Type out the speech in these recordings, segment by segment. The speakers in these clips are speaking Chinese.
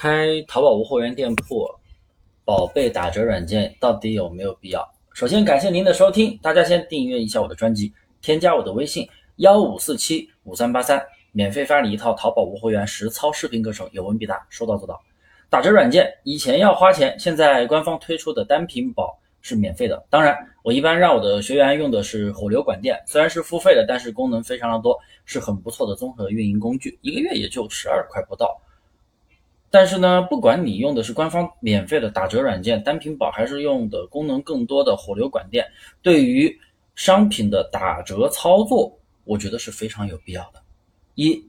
开淘宝无货源店铺，宝贝打折软件到底有没有必要？首先感谢您的收听，大家先订阅一下我的专辑，添加我的微信幺五四七五三八三，免费发你一套淘宝无货源实操视频课程，有问必答，说到做到。打折软件以前要花钱，现在官方推出的单品宝是免费的。当然，我一般让我的学员用的是火流管店，虽然是付费的，但是功能非常的多，是很不错的综合运营工具，一个月也就十二块不到。但是呢，不管你用的是官方免费的打折软件单品宝，还是用的功能更多的火流管店，对于商品的打折操作，我觉得是非常有必要的。一，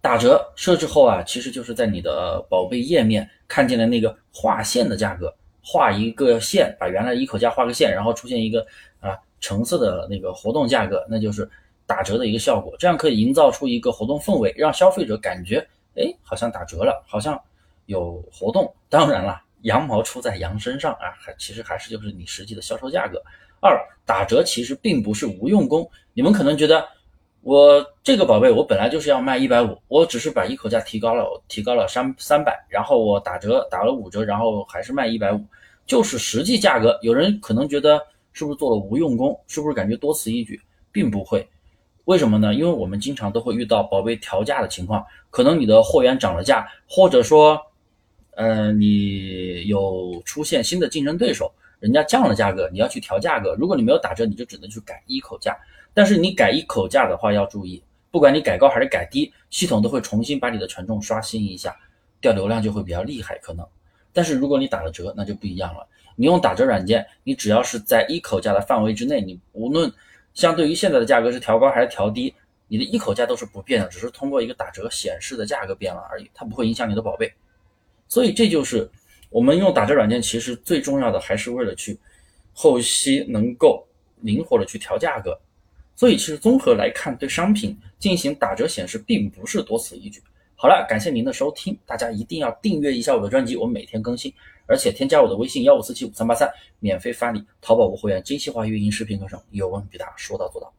打折设置后啊，其实就是在你的宝贝页面看见了那个划线的价格，画一个线，把原来一口价画个线，然后出现一个啊橙色的那个活动价格，那就是打折的一个效果。这样可以营造出一个活动氛围，让消费者感觉。哎，好像打折了，好像有活动。当然了，羊毛出在羊身上啊，还其实还是就是你实际的销售价格。二，打折其实并不是无用功。你们可能觉得我这个宝贝我本来就是要卖一百五，我只是把一口价提高了，提高了三三百，然后我打折打了五折，然后还是卖一百五，就是实际价格。有人可能觉得是不是做了无用功？是不是感觉多此一举？并不会。为什么呢？因为我们经常都会遇到宝贝调价的情况，可能你的货源涨了价，或者说，呃，你有出现新的竞争对手，人家降了价格，你要去调价格。如果你没有打折，你就只能去改一口价。但是你改一口价的话，要注意，不管你改高还是改低，系统都会重新把你的权重刷新一下，掉流量就会比较厉害，可能。但是如果你打了折，那就不一样了。你用打折软件，你只要是在一口价的范围之内，你无论。相对于现在的价格是调高还是调低，你的一口价都是不变的，只是通过一个打折显示的价格变了而已，它不会影响你的宝贝。所以这就是我们用打折软件，其实最重要的还是为了去后期能够灵活的去调价格。所以其实综合来看，对商品进行打折显示并不是多此一举。好了，感谢您的收听，大家一定要订阅一下我的专辑，我每天更新。而且添加我的微信幺五四七五三八三，免费发你淘宝无货源精细化运营视频课程，有问必答，说到做到。